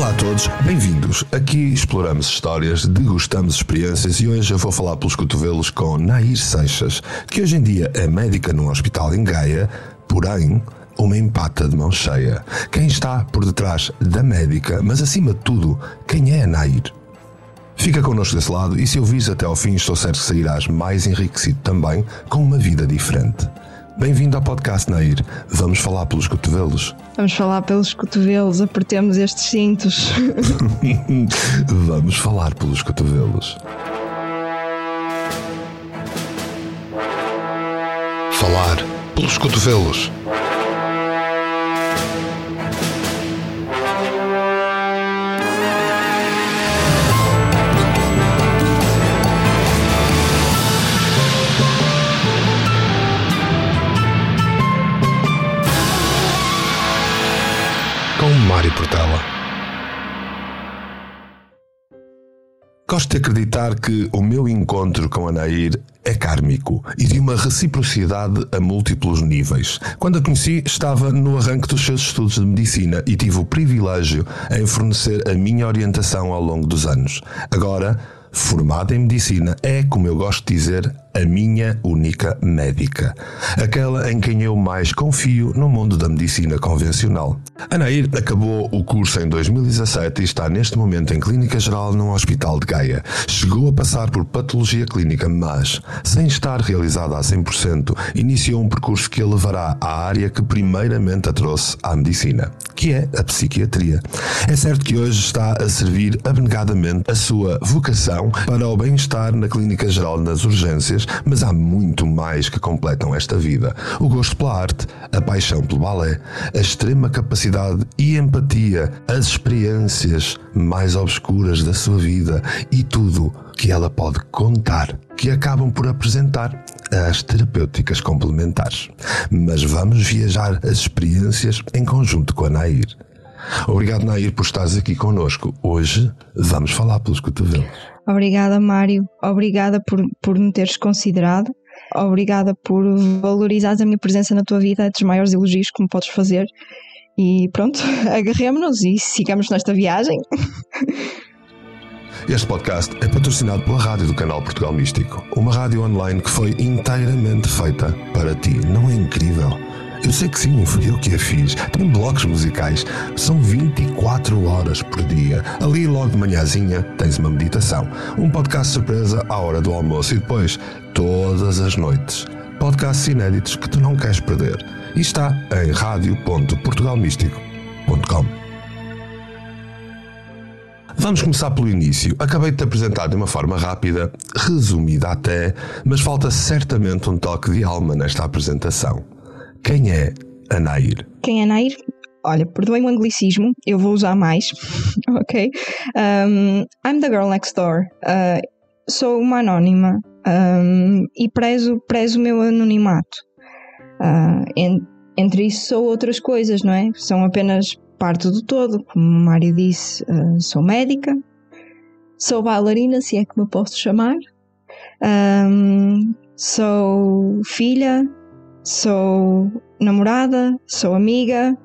Olá a todos, bem-vindos. Aqui exploramos histórias, degustamos experiências e hoje eu vou falar pelos cotovelos com Nair Seixas, que hoje em dia é médica num hospital em Gaia, porém uma empata de mão cheia. Quem está por detrás da médica, mas acima de tudo, quem é a Nair? Fica connosco desse lado e se ouvires até ao fim, estou certo que sairás mais enriquecido também com uma vida diferente. Bem-vindo ao podcast, Nair. Vamos falar pelos cotovelos. Vamos falar pelos cotovelos, apertemos estes cintos. Vamos falar pelos cotovelos. Falar pelos cotovelos. Mário Portela. Gosto de acreditar que o meu encontro com a Nair é kármico e de uma reciprocidade a múltiplos níveis. Quando a conheci, estava no arranque dos seus estudos de medicina e tive o privilégio em fornecer a minha orientação ao longo dos anos. Agora, formada em medicina, é, como eu gosto de dizer, a minha única médica. Aquela em quem eu mais confio no mundo da medicina convencional. Anair acabou o curso em 2017 e está neste momento em clínica geral num hospital de Gaia. Chegou a passar por patologia clínica, mas, sem estar realizada a 100%, iniciou um percurso que a levará à área que primeiramente a trouxe à medicina, que é a psiquiatria. É certo que hoje está a servir abnegadamente a sua vocação para o bem-estar na clínica geral nas urgências mas há muito mais que completam esta vida. O gosto pela arte, a paixão pelo balé, a extrema capacidade e empatia, as experiências mais obscuras da sua vida e tudo que ela pode contar, que acabam por apresentar as terapêuticas complementares. Mas vamos viajar as experiências em conjunto com a Nair. Obrigado, Nair, por estares aqui connosco. Hoje vamos falar pelos cotovelos. Obrigada, Mário. Obrigada por, por me teres considerado. Obrigada por valorizares a minha presença na tua vida. É dos maiores elogios que me podes fazer. E pronto, agarremos-nos e sigamos nesta viagem. Este podcast é patrocinado pela rádio do canal Portugal Místico, uma rádio online que foi inteiramente feita para ti. Não é incrível? Eu sei que sim, fui eu que a fiz. Tem blocos musicais. São 24 horas por dia. Ali, logo de manhãzinha, tens uma meditação. Um podcast surpresa à hora do almoço e depois, todas as noites. Podcasts inéditos que tu não queres perder. E está em radio.portugalmístico.com. Vamos começar pelo início. Acabei de te apresentar de uma forma rápida, resumida até, mas falta certamente um toque de alma nesta apresentação. Quem é a Nair? Quem é Nair? Olha, perdoem o anglicismo, eu vou usar mais, ok? Um, I'm the girl next door. Uh, sou uma anónima um, e prezo, prezo o meu anonimato. Uh, en, entre isso sou outras coisas, não é? São apenas parte do todo. Como o Mário disse, uh, sou médica, sou bailarina, se é que me posso chamar, um, sou filha, sou namorada, sou amiga,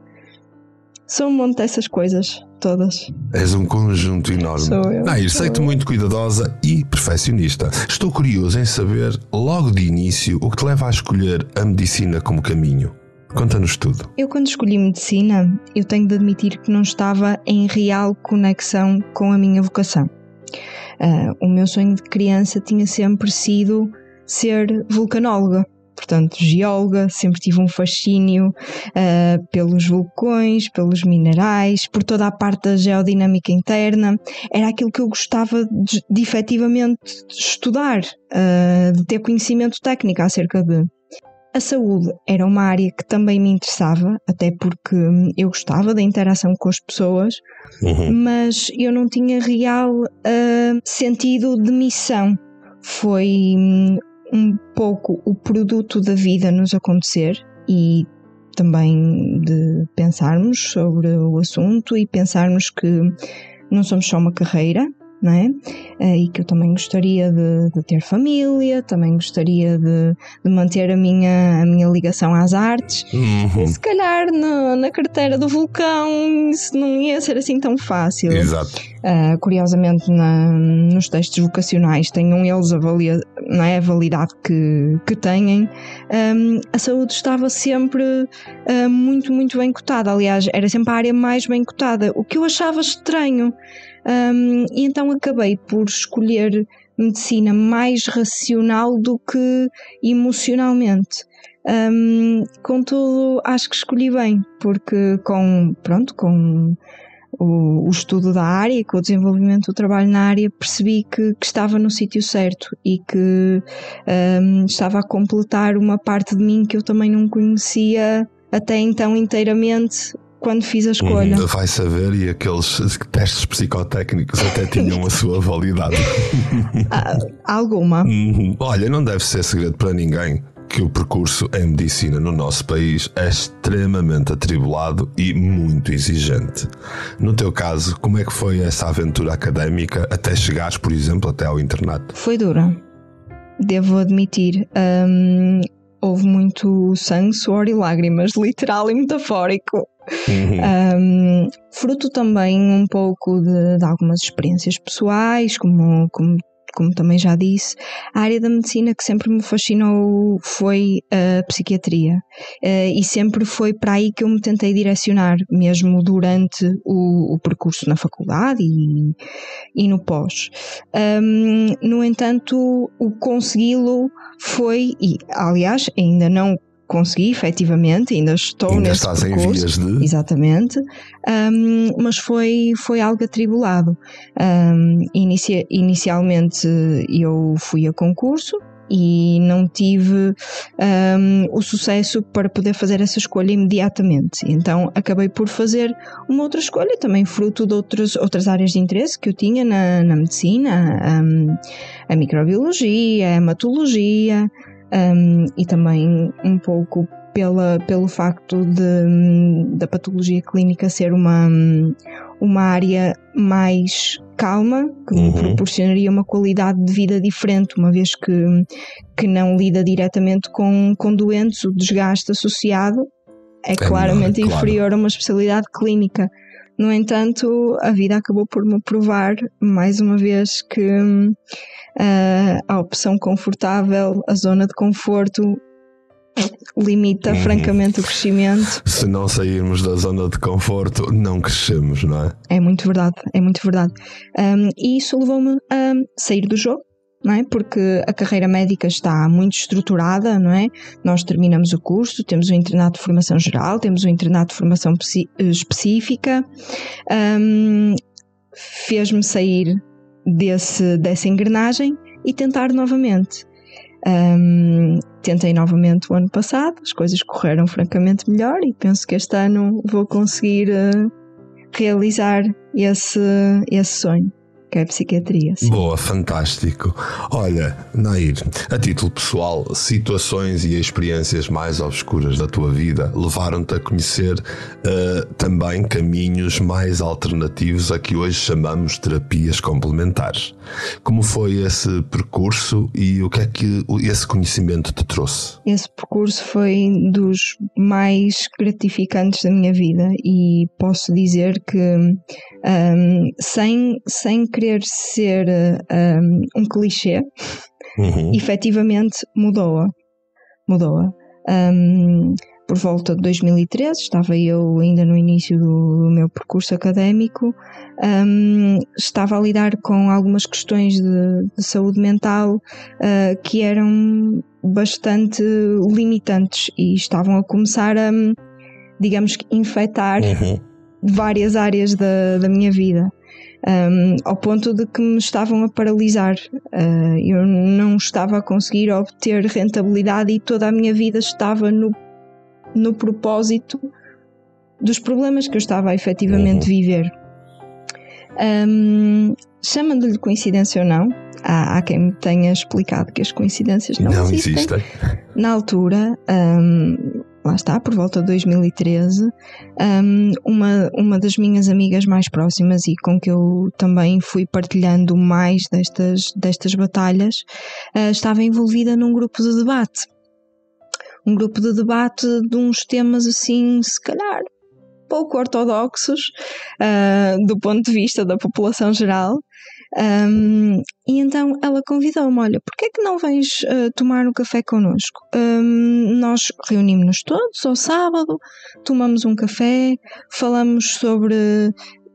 sou um monte dessas coisas todas. És um conjunto enorme. Sou eu. Nair, sei-te muito cuidadosa e perfeccionista. Estou curioso em saber, logo de início, o que te leva a escolher a medicina como caminho. Conta-nos tudo. Eu, quando escolhi medicina, eu tenho de admitir que não estava em real conexão com a minha vocação. Uh, o meu sonho de criança tinha sempre sido ser vulcanóloga portanto, geóloga, sempre tive um fascínio uh, pelos vulcões, pelos minerais, por toda a parte da geodinâmica interna. Era aquilo que eu gostava de, de efetivamente estudar, uh, de ter conhecimento técnico acerca de. A saúde era uma área que também me interessava, até porque eu gostava da interação com as pessoas, uhum. mas eu não tinha real uh, sentido de missão. Foi hum, um pouco o produto da vida nos acontecer e também de pensarmos sobre o assunto e pensarmos que não somos só uma carreira, não é? Uh, e que eu também gostaria de, de ter família, também gostaria de, de, manter a minha, a minha ligação às artes. Uhum. Se calhar no, na carteira do vulcão isso não ia ser assim tão fácil. Exato. Uh, curiosamente, na, nos textos vocacionais, tenham eles a, valia, não é, a validade que, que têm, um, a saúde estava sempre uh, muito, muito bem cotada. Aliás, era sempre a área mais bem cotada, o que eu achava estranho. Um, e então acabei por escolher medicina mais racional do que emocionalmente. Um, contudo, acho que escolhi bem, porque com, pronto, com o, o, estudo da área, com o desenvolvimento do trabalho na área, percebi que, que estava no sítio certo e que um, estava a completar uma parte de mim que eu também não conhecia até então inteiramente quando fiz a escolha. Uhum, vai saber, e aqueles testes psicotécnicos até tinham a sua validade. Ah, alguma. Uhum. Olha, não deve ser segredo para ninguém que o percurso em medicina no nosso país é extremamente atribulado e muito exigente. No teu caso, como é que foi essa aventura académica até chegares, por exemplo, até ao internato? Foi dura, devo admitir. Um, houve muito sangue, suor e lágrimas, literal e metafórico. Uhum. Um, fruto também um pouco de, de, algumas experiências pessoais, como, como, como também já disse, a área da medicina que sempre me fascinou foi a psiquiatria uh, e sempre foi para aí que eu me tentei direcionar, mesmo durante o, o percurso na faculdade e, e no pós. Um, no entanto, o consegui-lo foi, e aliás, ainda não consegui, efetivamente, ainda estou ainda nesse estás percurso, em vias de... Exatamente, um, mas foi, foi algo atribulado. Um, inicia, inicialmente eu fui a concurso, e não tive um, o sucesso para poder fazer essa escolha imediatamente. Então acabei por fazer uma outra escolha, também fruto de outras, outras áreas de interesse que eu tinha na, na medicina, um, a microbiologia, a hematologia, um, e também um pouco pela, pelo facto de, da patologia clínica ser uma, uma área mais calma, que uhum. me proporcionaria uma qualidade de vida diferente, uma vez que, que não lida diretamente com, com doentes, o desgaste associado é, é claramente inferior a uma especialidade clínica. No entanto, a vida acabou por me provar mais uma vez que uh, a opção confortável, a zona de conforto, limita uhum. francamente o crescimento. Se não sairmos da zona de conforto, não crescemos, não é? É muito verdade, é muito verdade. Um, e isso levou-me a sair do jogo, não é? Porque a carreira médica está muito estruturada, não é? Nós terminamos o curso, temos o internato de formação geral, temos o internato de formação específica. Um, Fez-me sair desse, dessa engrenagem e tentar novamente. Um, tentei novamente o ano passado, as coisas correram francamente melhor e penso que este ano vou conseguir uh, realizar esse, esse sonho que é psiquiatria. Sim. Boa, fantástico. Olha, Nair, a título pessoal, situações e experiências mais obscuras da tua vida levaram-te a conhecer uh, também caminhos mais alternativos a que hoje chamamos terapias complementares. Como foi esse percurso e o que é que esse conhecimento te trouxe? Esse percurso foi dos mais gratificantes da minha vida e posso dizer que um, sem, sem querer ser um, um clichê, uhum. efetivamente mudou-a. Mudou-a. Um, por volta de 2013, estava eu ainda no início do, meu percurso académico, um, estava a lidar com algumas questões de, de saúde mental uh, que eram bastante limitantes e estavam a começar a, digamos que, infectar uhum. várias áreas da, da minha vida. Um, ao ponto de que me estavam a paralisar. Uh, eu não estava a conseguir obter rentabilidade e toda a minha vida estava no no propósito dos problemas que eu estava a efetivamente uhum. viver. Um, Chamando-lhe coincidência ou não, há, há, quem me tenha explicado que as coincidências não, não existem. existem. Na altura, um, lá está, por volta de 2013, um, uma, uma das minhas amigas mais próximas e com que eu também fui partilhando mais destas, destas batalhas, uh, estava envolvida num grupo de debate. Um grupo de debate de uns temas assim, se calhar, pouco ortodoxos uh, do ponto de vista da população geral. Um, e então ela convidou-me: Olha, porquê é que não vens uh, tomar um café connosco? Um, nós reunimos-nos todos ao sábado, tomamos um café, falamos sobre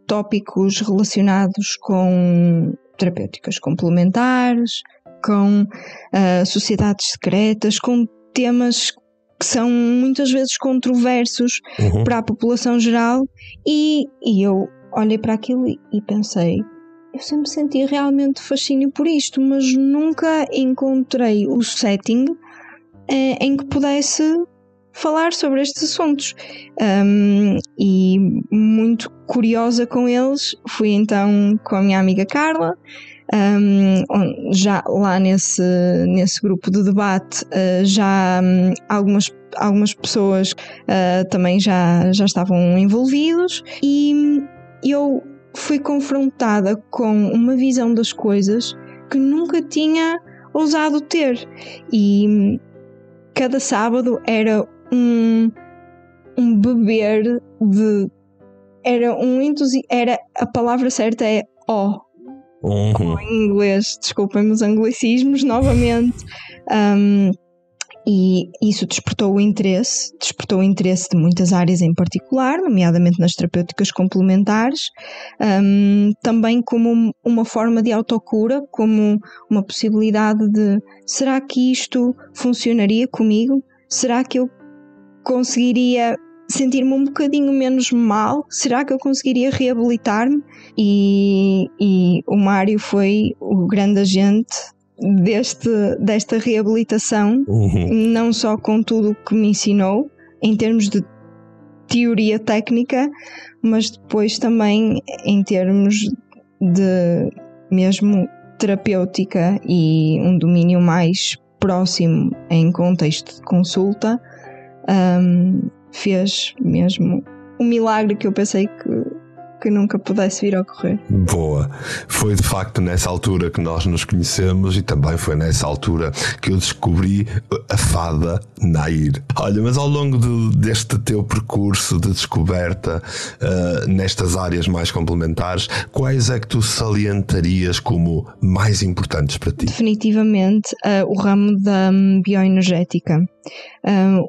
tópicos relacionados com terapêuticas complementares, com uh, sociedades secretas, com temas que são muitas vezes controversos uhum. para a população geral, e, e eu olhei para aquilo e, e pensei: eu sempre senti realmente fascínio por isto, mas nunca encontrei o setting eh, em que pudesse falar sobre estes assuntos. Um, e muito curiosa com eles, fui então com a minha amiga Carla. Um, já lá nesse, nesse grupo de debate uh, já um, algumas, algumas pessoas uh, também já, já estavam envolvidos e eu fui confrontada com uma visão das coisas que nunca tinha ousado ter. E cada sábado era um, um beber de. Era um entusiasmo. Era, a palavra certa é ó. Oh. Uhum. em inglês, desculpem os anglicismos novamente. Um, e isso despertou o interesse, despertou o interesse de muitas áreas em particular, nomeadamente nas terapêuticas complementares, um, também como uma forma de autocura, como uma possibilidade de será que isto funcionaria comigo? Será que eu conseguiria sentir-me um bocadinho menos mal? Será que eu conseguiria reabilitar-me? E, e o Mário foi o grande agente deste, desta reabilitação, uhum. não só com tudo o que me ensinou, em termos de teoria técnica, mas depois também em termos de mesmo terapêutica e um domínio mais próximo em contexto de consulta, um, fez mesmo um milagre que eu pensei que que nunca pudesse vir a ocorrer. Boa. Foi de facto nessa altura que nós nos conhecemos e também foi nessa altura que eu descobri a fada Nair. Olha, mas ao longo de, deste teu percurso de descoberta uh, nestas áreas mais complementares, quais é que tu salientarias como mais importantes para ti? Definitivamente uh, o ramo da bioenergética.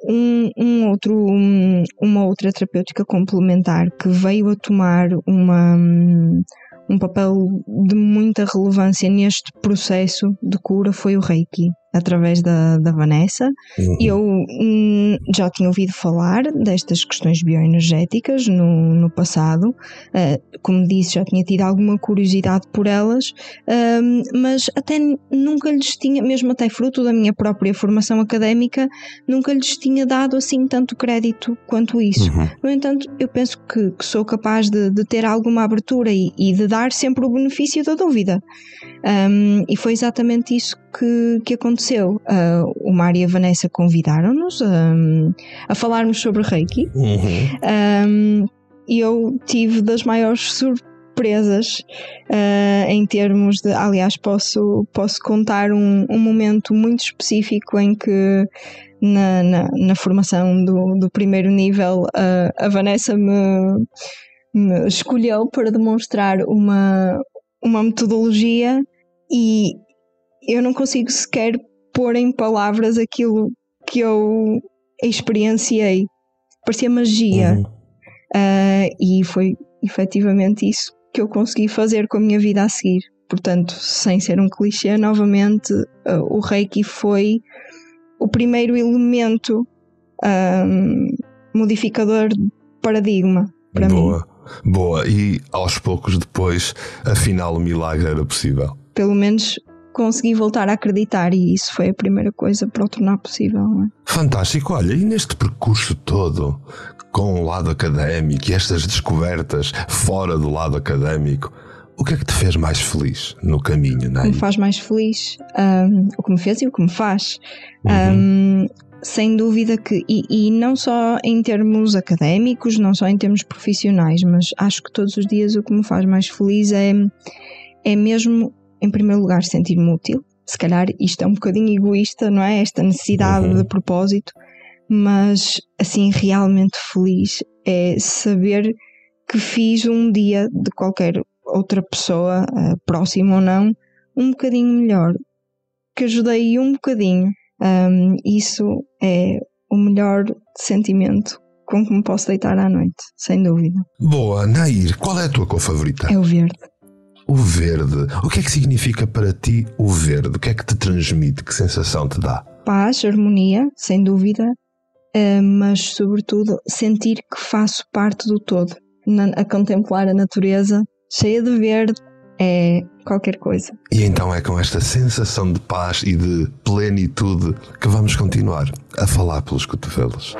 Um, um, outro, um, uma outra terapêutica complementar que veio a tomar uma, um papel de muita relevância neste processo de cura foi o Reiki através da, da Vanessa. Uhum. Eu hum, já tinha ouvido falar destas questões bioenergéticas no, no passado, uh, como disse, já tinha tido alguma curiosidade por elas, uh, mas até nunca lhes tinha, mesmo até fruto da minha própria formação académica, nunca lhes tinha dado assim tanto crédito quanto isso. Uhum. No entanto, eu penso que, que sou capaz de, de, ter alguma abertura e, e, de dar sempre o benefício da dúvida. Um, e foi exatamente isso que, que aconteceu. Uh, o Mário e a Vanessa convidaram-nos um, a falarmos sobre Reiki uhum. um, e eu tive das maiores surpresas uh, em termos de. Aliás, posso, posso contar um, um momento muito específico em que. Na, na, na formação do, do primeiro nível, uh, a Vanessa me, me escolheu para demonstrar uma, uma metodologia e eu não consigo sequer pôr em palavras aquilo que eu experienciei. Parecia magia. Uhum. Uh, e foi efetivamente isso que eu consegui fazer com a minha vida a seguir. Portanto, sem ser um clichê, novamente, uh, o Reiki foi o primeiro elemento um, modificador de paradigma para Boa. mim. Boa, e aos poucos depois, afinal, o milagre era possível. Pelo menos consegui voltar a acreditar e isso foi a primeira coisa para o tornar possível. É? Fantástico, olha, e neste percurso todo, com o lado académico e estas descobertas fora do lado académico, o que é que te fez mais feliz no caminho, não é? O que me faz mais feliz, um, o que me fez e o que me faz. Uhum. Um, sem dúvida que, e, e, não só em termos académicos, não só em termos profissionais, mas acho que todos os dias o que me faz mais feliz é, é mesmo, em primeiro lugar, sentir-me útil. Se calhar isto é um bocadinho egoísta, não é? Esta necessidade uhum. de propósito, mas assim, realmente feliz é saber que fiz um dia de qualquer outra pessoa, uh, próxima ou não, um bocadinho melhor. Que ajudei um bocadinho um, isso é o melhor sentimento com que me posso deitar à noite, sem dúvida. Boa, Nair, qual é a tua cor favorita? É o verde. O verde. O que é que significa para ti o verde? O que é que te transmite? Que sensação te dá? Paz, harmonia, sem dúvida, mas sobretudo sentir que faço parte do todo. A contemplar a natureza cheia de verde, é qualquer coisa. E então é com esta sensação de paz e de plenitude que vamos continuar a falar pelos cotovelos.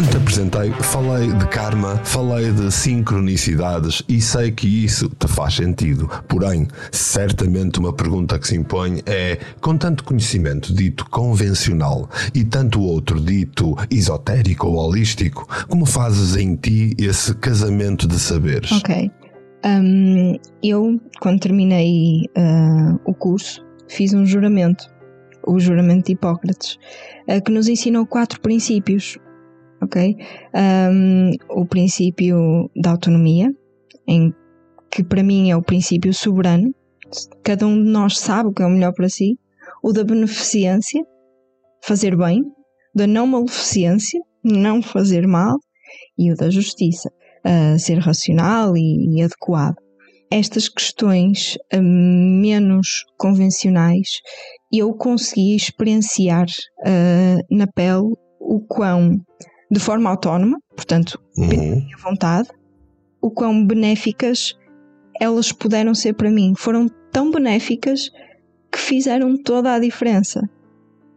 Quando te apresentei, falei de karma, falei de sincronicidades e sei que isso te faz sentido. Porém, certamente uma pergunta que se impõe é: com tanto conhecimento dito convencional e tanto outro dito esotérico ou holístico, como fazes em ti esse casamento de saberes? Ok. Um, eu, quando terminei uh, o curso, fiz um juramento, o juramento de Hipócrates, uh, que nos ensinou quatro princípios ok? Um, o princípio da autonomia, em que para mim é o princípio soberano, cada um de nós sabe o que é o melhor para si, o da beneficência, fazer bem, da não maleficência, não fazer mal, e o da justiça, uh, ser racional e, e adequado. Estas questões uh, menos convencionais eu consegui experienciar uh, na pele o quão de forma autónoma, portanto, uhum. minha vontade, o quão benéficas elas puderam ser para mim. Foram tão benéficas que fizeram toda a diferença.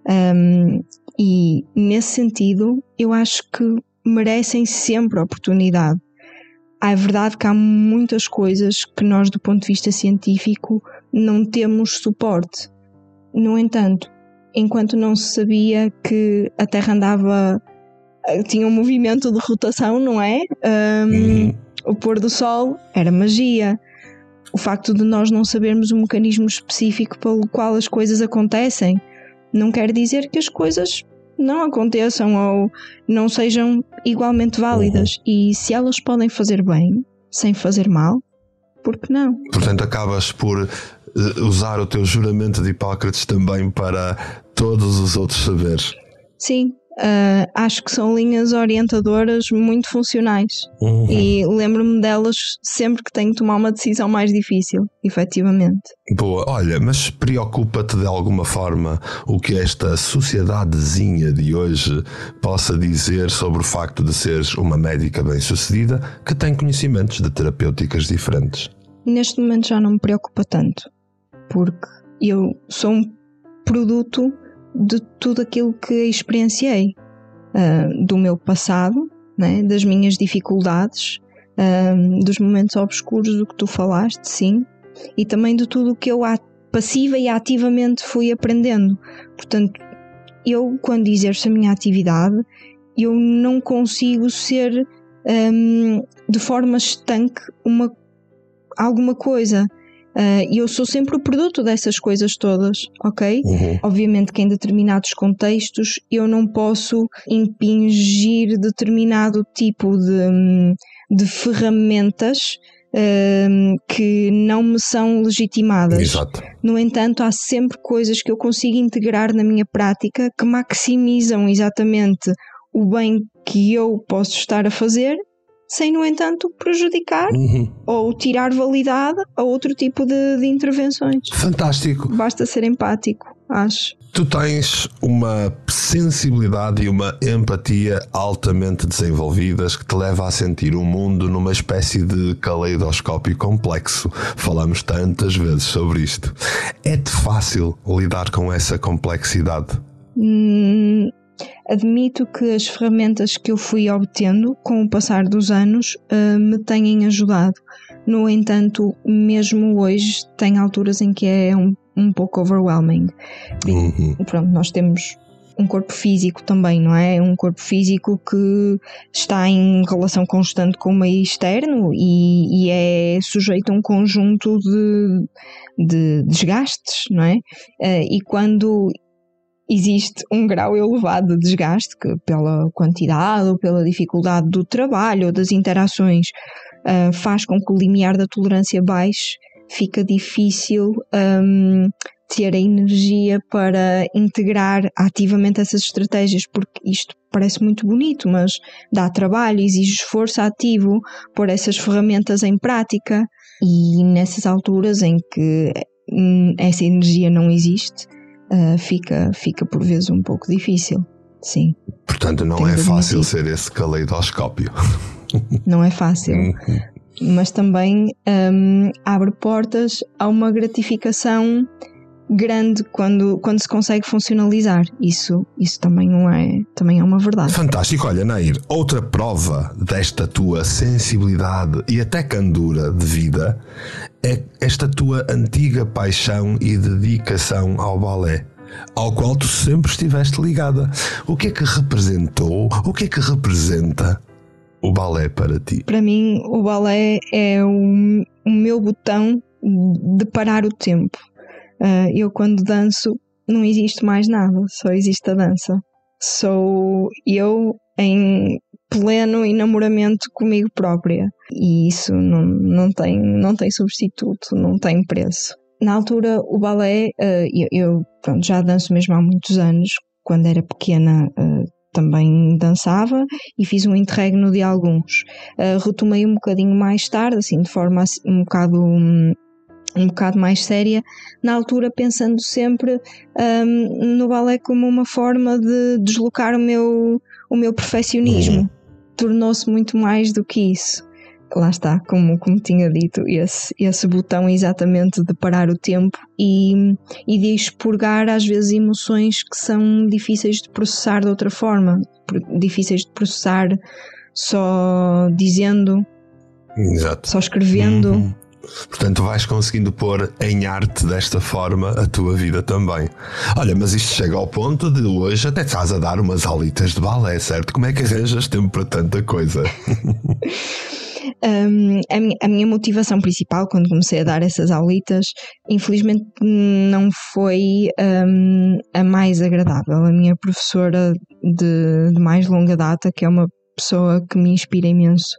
Um, e nesse sentido, eu acho que merecem sempre oportunidade. É verdade que há muitas coisas que nós, do ponto de vista científico, não temos suporte. No entanto, enquanto não se sabia que a Terra andava tinha um movimento de rotação, não é? Um, uhum. O pôr do sol era magia. O facto de nós não sabermos o mecanismo específico pelo qual as coisas acontecem não quer dizer que as coisas não aconteçam ou não sejam igualmente válidas. Uhum. E se elas podem fazer bem, sem fazer mal, por que não? Portanto, acabas por eh, usar o teu juramento de Hipócrates também para todos os outros saberes. Sim, Uh, acho que são linhas orientadoras muito funcionais uhum. e lembro-me delas sempre que tenho que tomar uma decisão mais difícil, efetivamente. Boa, olha, mas preocupa-te de alguma forma o que esta sociedadezinha de hoje possa dizer sobre o facto de seres uma médica bem-sucedida que tem conhecimentos de terapêuticas diferentes? Neste momento já não me preocupa tanto, porque eu sou um produto de tudo aquilo que experienciei, uh, do meu passado, né, das minhas dificuldades, uh, dos momentos obscuros do que tu falaste, sim, e também de tudo o que eu passiva e ativamente fui aprendendo. Portanto, eu, quando exerço a minha atividade, eu não consigo ser um, de forma estanque uma, alguma coisa. Uh, e eu sou sempre o produto dessas coisas todas, ok? Uhum. Obviamente que em determinados contextos eu não posso impingir determinado tipo de, de ferramentas uh, que não me são legitimadas. Exato. No entanto, há sempre coisas que eu consigo integrar na minha prática que maximizam exatamente o bem que eu posso estar a fazer sem, no entanto, prejudicar uhum. ou tirar validade a outro tipo de, de intervenções. Fantástico. Basta ser empático, acho. Tu tens uma sensibilidade e uma empatia altamente desenvolvidas que te leva a sentir o mundo numa espécie de caleidoscópio complexo. Falamos tantas vezes sobre isto. É-te fácil lidar com essa complexidade? Admito que as ferramentas que eu fui obtendo com o passar dos anos uh, me tenham ajudado, No entanto, mesmo hoje, tem alturas em que é um, um pouco overwhelming. Uhum. Pronto, nós temos um corpo físico também, não é? Um corpo físico que está em relação constante com o meio externo e, e é sujeito a um conjunto de, de desgastes, não é? Uh, e quando existe um grau elevado de desgaste, que pela quantidade ou pela dificuldade do trabalho ou das interações uh, faz com que o limiar da tolerância baixe, fica difícil um, ter a energia para integrar ativamente essas estratégias, porque isto parece muito bonito, mas dá trabalho, exige esforço ativo, pôr essas ferramentas em prática e nessas alturas em que hum, essa energia não existe, uh, fica, fica por vezes um pouco difícil. Sim. Portanto, não é fácil ser esse caleidoscópio. Não é fácil. Uhum. mas também um, abre portas a uma gratificação grande quando, quando se consegue funcionalizar. Isso, isso também não é, também é uma verdade. Fantástico. Olha, Nair, outra prova desta tua sensibilidade e até candura de vida é esta tua antiga paixão e dedicação ao balé. Ao qual tu sempre estiveste ligada. O que é que representou? O que é que representa o balé para ti? Para mim, o balé é o, o meu botão de parar o tempo eu, quando danço, não existe mais nada, só existe a dança. Sou eu em pleno enamoramento comigo própria. E isso não, não, tem, não tem substituto, não tem preço. Na altura, o balé, uh, eu, eu pronto, já danço mesmo há muitos anos. Quando era pequena, uh, também dançava e fiz um interregno de alguns. Retomei um bocadinho mais tarde, assim, de forma assim, um bocado um, bocado mais séria, na altura pensando sempre um, no balé como uma forma de deslocar o meu, o meu perfeccionismo. Uhum. Tornou-se muito mais do que isso. Lá está, como, como tinha dito, esse, esse botão exatamente de parar o tempo e, e de expurgar às vezes emoções que são difíceis de processar de outra forma, difíceis de processar só dizendo, Exato. só escrevendo. Uhum Portanto, vais conseguindo pôr em arte desta forma a tua vida também. Olha, mas isto chega ao ponto de hoje até estás a dar umas aulitas de balé, certo? Como é que arranjas tempo para tanta coisa? Um, a, minha, a, minha, motivação principal quando comecei a dar essas aulitas, infelizmente não foi um, a mais agradável. A minha professora de, de, mais longa data, que é uma pessoa que me inspira imenso,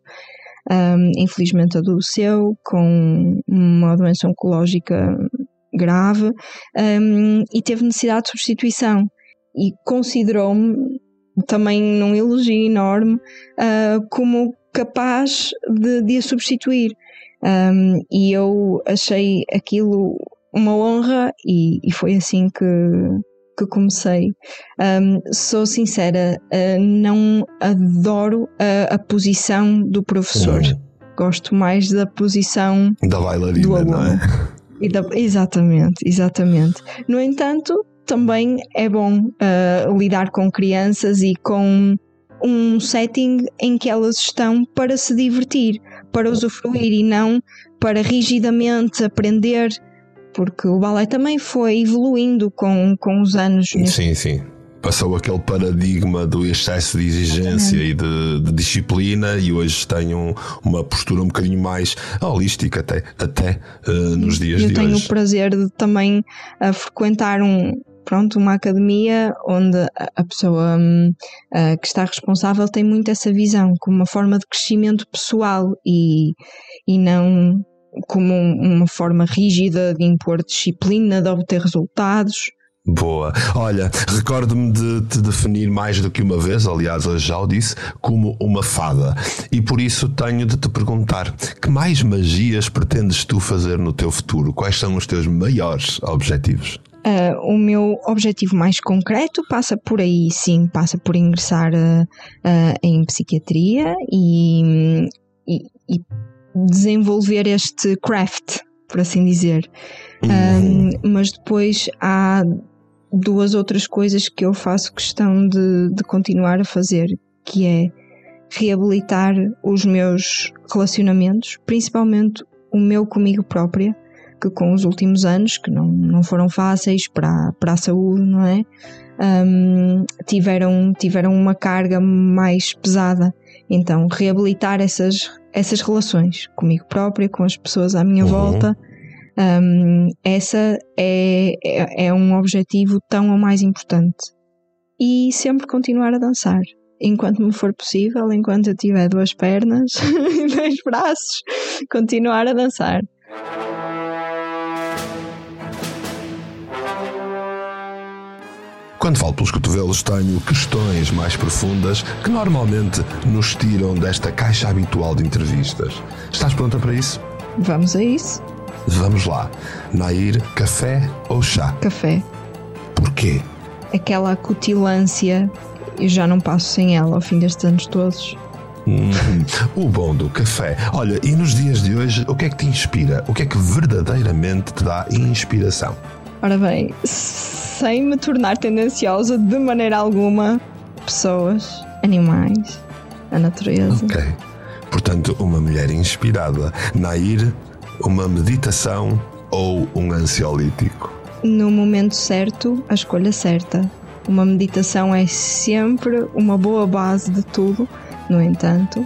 um, infelizmente adoeceu com uma doença oncológica grave um, e teve necessidade de substituição. E considerou-me também num elogio enorme uh, como capaz de, de a substituir. Um, e eu achei aquilo uma honra e, e foi assim que que comecei. Um, sou sincera, uh, não adoro a, a, posição do professor. Uhum. Gosto mais da posição da bailarina, do aluno. não é? Da, exatamente, exatamente. No entanto, também é bom uh, lidar com crianças e com um setting em que elas estão para se divertir, para usufruir e não para rigidamente aprender porque o balé também foi evoluindo com, com os anos. Sim, sim. Passou aquele paradigma do excesso de exigência e de, de, disciplina e hoje tem um, uma postura um bocadinho mais holística até, até uh, nos dias Eu de hoje. Eu tenho o prazer de também uh, frequentar um, pronto, uma academia onde a pessoa um, uh, que está responsável tem muito essa visão como uma forma de crescimento pessoal e, e não como uma forma rígida de impor disciplina, de obter resultados. Boa. Olha, recordo-me de te definir mais do que uma vez, aliás, hoje já o disse, como uma fada. E por isso tenho de te perguntar: que mais magias pretendes tu fazer no teu futuro? Quais são os teus maiores objetivos? Uh, o meu objetivo mais concreto passa por aí, sim, passa por ingressar uh, uh, em psiquiatria e, e, e desenvolver este craft, por assim dizer. Uhum. Um, mas depois há duas outras coisas que eu faço questão de, de continuar a fazer, que é reabilitar os meus relacionamentos, principalmente o meu comigo própria, que com os últimos anos, que não, não foram fáceis para, para a saúde, não é? Um, tiveram, tiveram uma carga mais pesada. Então, reabilitar essas, essas relações comigo própria, com as pessoas à minha uhum. volta, um, essa é, é, é um objetivo tão ou mais importante. E sempre continuar a dançar enquanto me for possível, enquanto eu tiver duas pernas e dois braços, continuar a dançar. Quando falo pelos cotovelos, tenho questões mais profundas que normalmente nos tiram desta caixa habitual de entrevistas. Estás pronta para isso? Vamos a isso. Vamos lá. Nair, café ou chá? Café. Porquê? Aquela acutilância, eu já não passo sem ela ao fim destes anos todos. Hum, o bom do café. Olha, e nos dias de hoje, o que é que te inspira? O que é que verdadeiramente te dá inspiração? Ora bem, sem me tornar tendenciosa de maneira alguma, pessoas, animais, a natureza. Ok. Portanto, uma mulher inspirada. Nair, uma meditação ou um ansiolítico? No momento certo, a escolha certa. Uma meditação é sempre uma boa base de tudo, no entanto,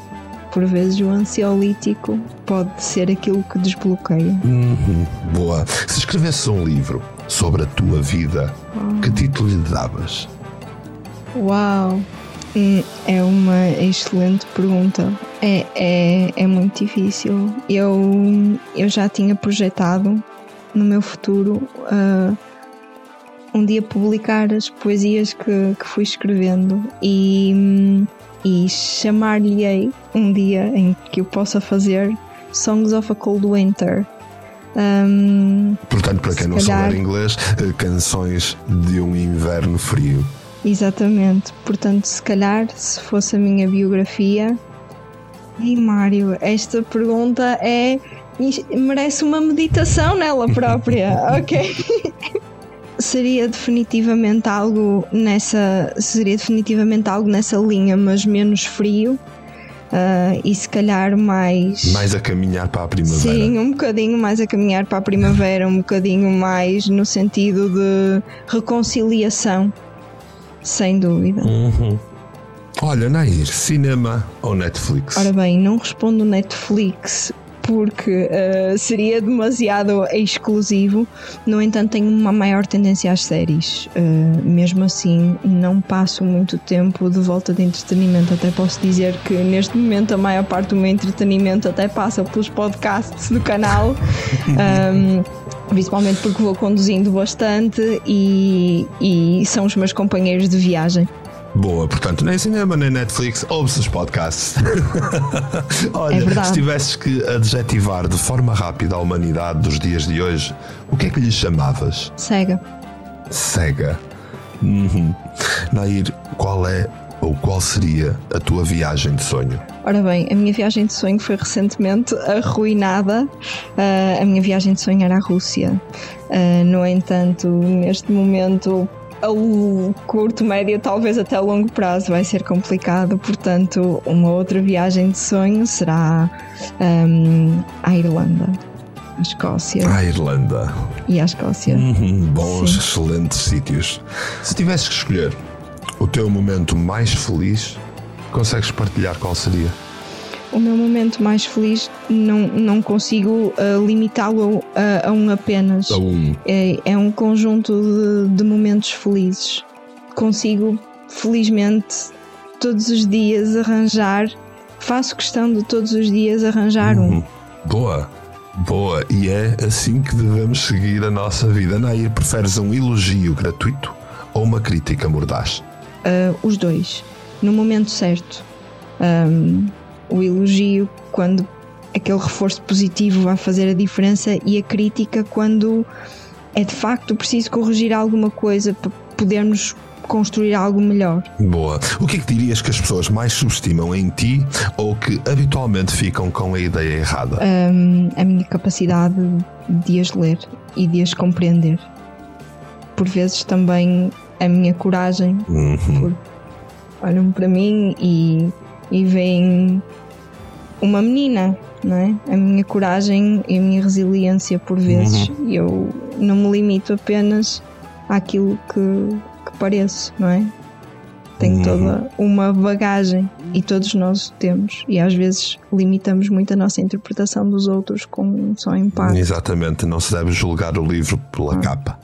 por vezes o ansiolítico pode ser aquilo que desbloqueia. Uhum, boa. Se escrevesse um livro sobre a tua vida, que título lhe davas? Uau! Hum, é uma excelente pergunta. É, é, é muito difícil. Eu, eu já tinha projetado no meu futuro uh, um dia publicar as poesias que, que fui escrevendo e. E chamar-lhe-ei um dia em que eu possa fazer Songs of a Cold Winter. Um, Portanto, para quem não calhar... souber inglês, eh, canções de um inverno frio. Exatamente. Portanto, se calhar, se fosse a minha biografia. E Mário, esta pergunta é. merece uma meditação nela própria, ok? seria definitivamente algo nessa seria definitivamente algo nessa linha, mas menos frio. Uh, e se calhar mais. Mais a caminhar para a primavera. Sim, um bocadinho mais a caminhar para a primavera, um bocadinho mais no sentido de reconciliação, sem dúvida. Uhum. Olha, Nair, cinema ou Netflix? Ora bem, não respondo Netflix porque uh, seria demasiado exclusivo. No entanto, tenho uma maior tendência às séries. Uh, mesmo assim, não passo muito tempo de volta de entretenimento. Até posso dizer que neste momento a maior parte do meu entretenimento até passa pelos podcasts do canal. um, principalmente porque vou conduzindo bastante e, e são os meus companheiros de viagem. Boa, portanto, nem cinema nem Netflix, ouve-se os podcasts. Olha, é se tivesses que adjetivar de forma rápida a humanidade dos dias de hoje, o que é que lhe chamavas? Cega. Cega. Uhum. Nair, qual é ou qual seria a tua viagem de sonho? Ora bem, a minha viagem de sonho foi recentemente arruinada. Uh, a minha viagem de sonho era a Rússia. Uh, no entanto, neste momento a curto, médio, talvez até a longo prazo vai ser complicado. Portanto, uma outra viagem de sonho será um, à Irlanda. A Escócia. A Irlanda. E a Escócia. Uhum, bons, Sim. excelentes sítios. Se tivesses que escolher o teu momento mais feliz, consegues partilhar qual seria? O meu momento mais feliz não, não consigo uh, limitá-lo a, a, um apenas. A um. É, é um conjunto de, de momentos felizes. Consigo, felizmente, todos os dias arranjar, faço questão de todos os dias arranjar uhum. um. Boa, boa. E é assim que devemos seguir a nossa vida. Nair, preferes um elogio gratuito ou uma crítica mordaz? Uh, os dois, no momento certo. Um, o elogio quando aquele reforço positivo vai fazer a diferença e a crítica quando é de facto preciso corrigir alguma coisa para podermos construir algo melhor. Boa. O que é que dirias que as pessoas mais subestimam em ti ou que habitualmente ficam com a ideia errada? Um, a minha capacidade de as ler e de as compreender. Por vezes também a minha coragem. Uhum. olham para mim e, e veem uma menina, não é? A minha coragem e a minha resiliência por vezes. Uhum. Eu não me limito apenas àquilo que, que pareço, não é? Tenho uhum. toda uma bagagem e todos nós temos. E às vezes limitamos muito a nossa interpretação dos outros com só impacto. Exatamente, não se deve julgar o livro pela ah. capa.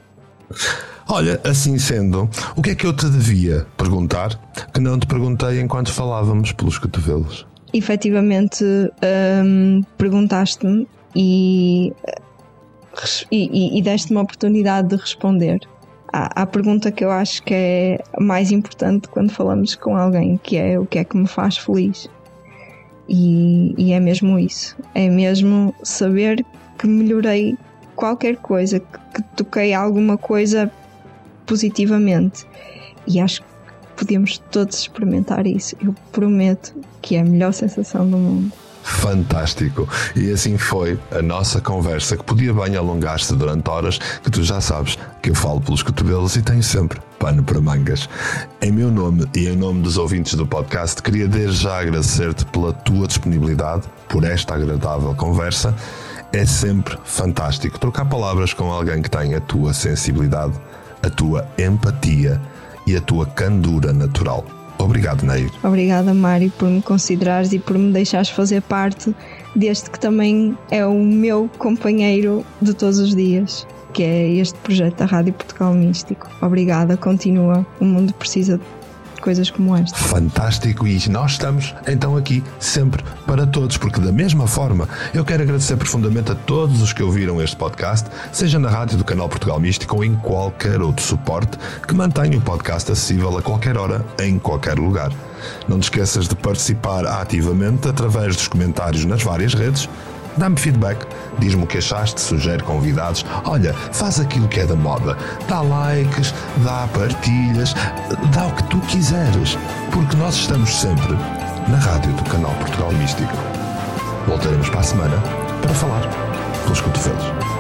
Olha, assim sendo, o que é que eu te devia perguntar que não te perguntei enquanto falávamos pelos cotovelos? Efetivamente, hum, perguntaste-me e, e, e deste-me a oportunidade de responder à, à pergunta que eu acho que é mais importante quando falamos com alguém, que é o que é que me faz feliz. E, e, é mesmo isso. É mesmo saber que melhorei qualquer coisa, que, que toquei alguma coisa positivamente. E acho que podemos todos experimentar isso. Eu prometo que é a melhor sensação do mundo. Fantástico! E assim foi a nossa conversa, que podia bem alongar-se durante horas, que tu já sabes que eu falo pelos cotovelos e tenho sempre pano para mangas. Em meu nome e em nome dos ouvintes do podcast, queria desde já agradecer-te pela tua disponibilidade, por esta agradável conversa. É sempre fantástico trocar palavras com alguém que tem a tua sensibilidade a tua empatia e a tua candura natural. Obrigado, Nair. Obrigada, Mário, por me considerares e por me deixares fazer parte deste que também é o meu companheiro de todos os dias, que é este projeto da Rádio Portugal Místico. Obrigada, continua. O mundo precisa coisas como esta. Fantástico, e nós estamos então aqui sempre para todos, porque da mesma forma eu quero agradecer profundamente a todos os que ouviram este podcast, seja na rádio do canal Portugal Místico ou em qualquer outro suporte que mantenha o podcast acessível a qualquer hora, em qualquer lugar. Não te esqueças de participar ativamente através dos comentários nas várias redes Dá-me feedback, diz-me o que achaste, sugere convidados. Olha, faz aquilo que é da moda. Dá likes, dá partilhas, dá o que tu quiseres. Porque nós estamos sempre na rádio do canal Portugal Místico. Voltaremos para a semana para falar pelos cotovelos.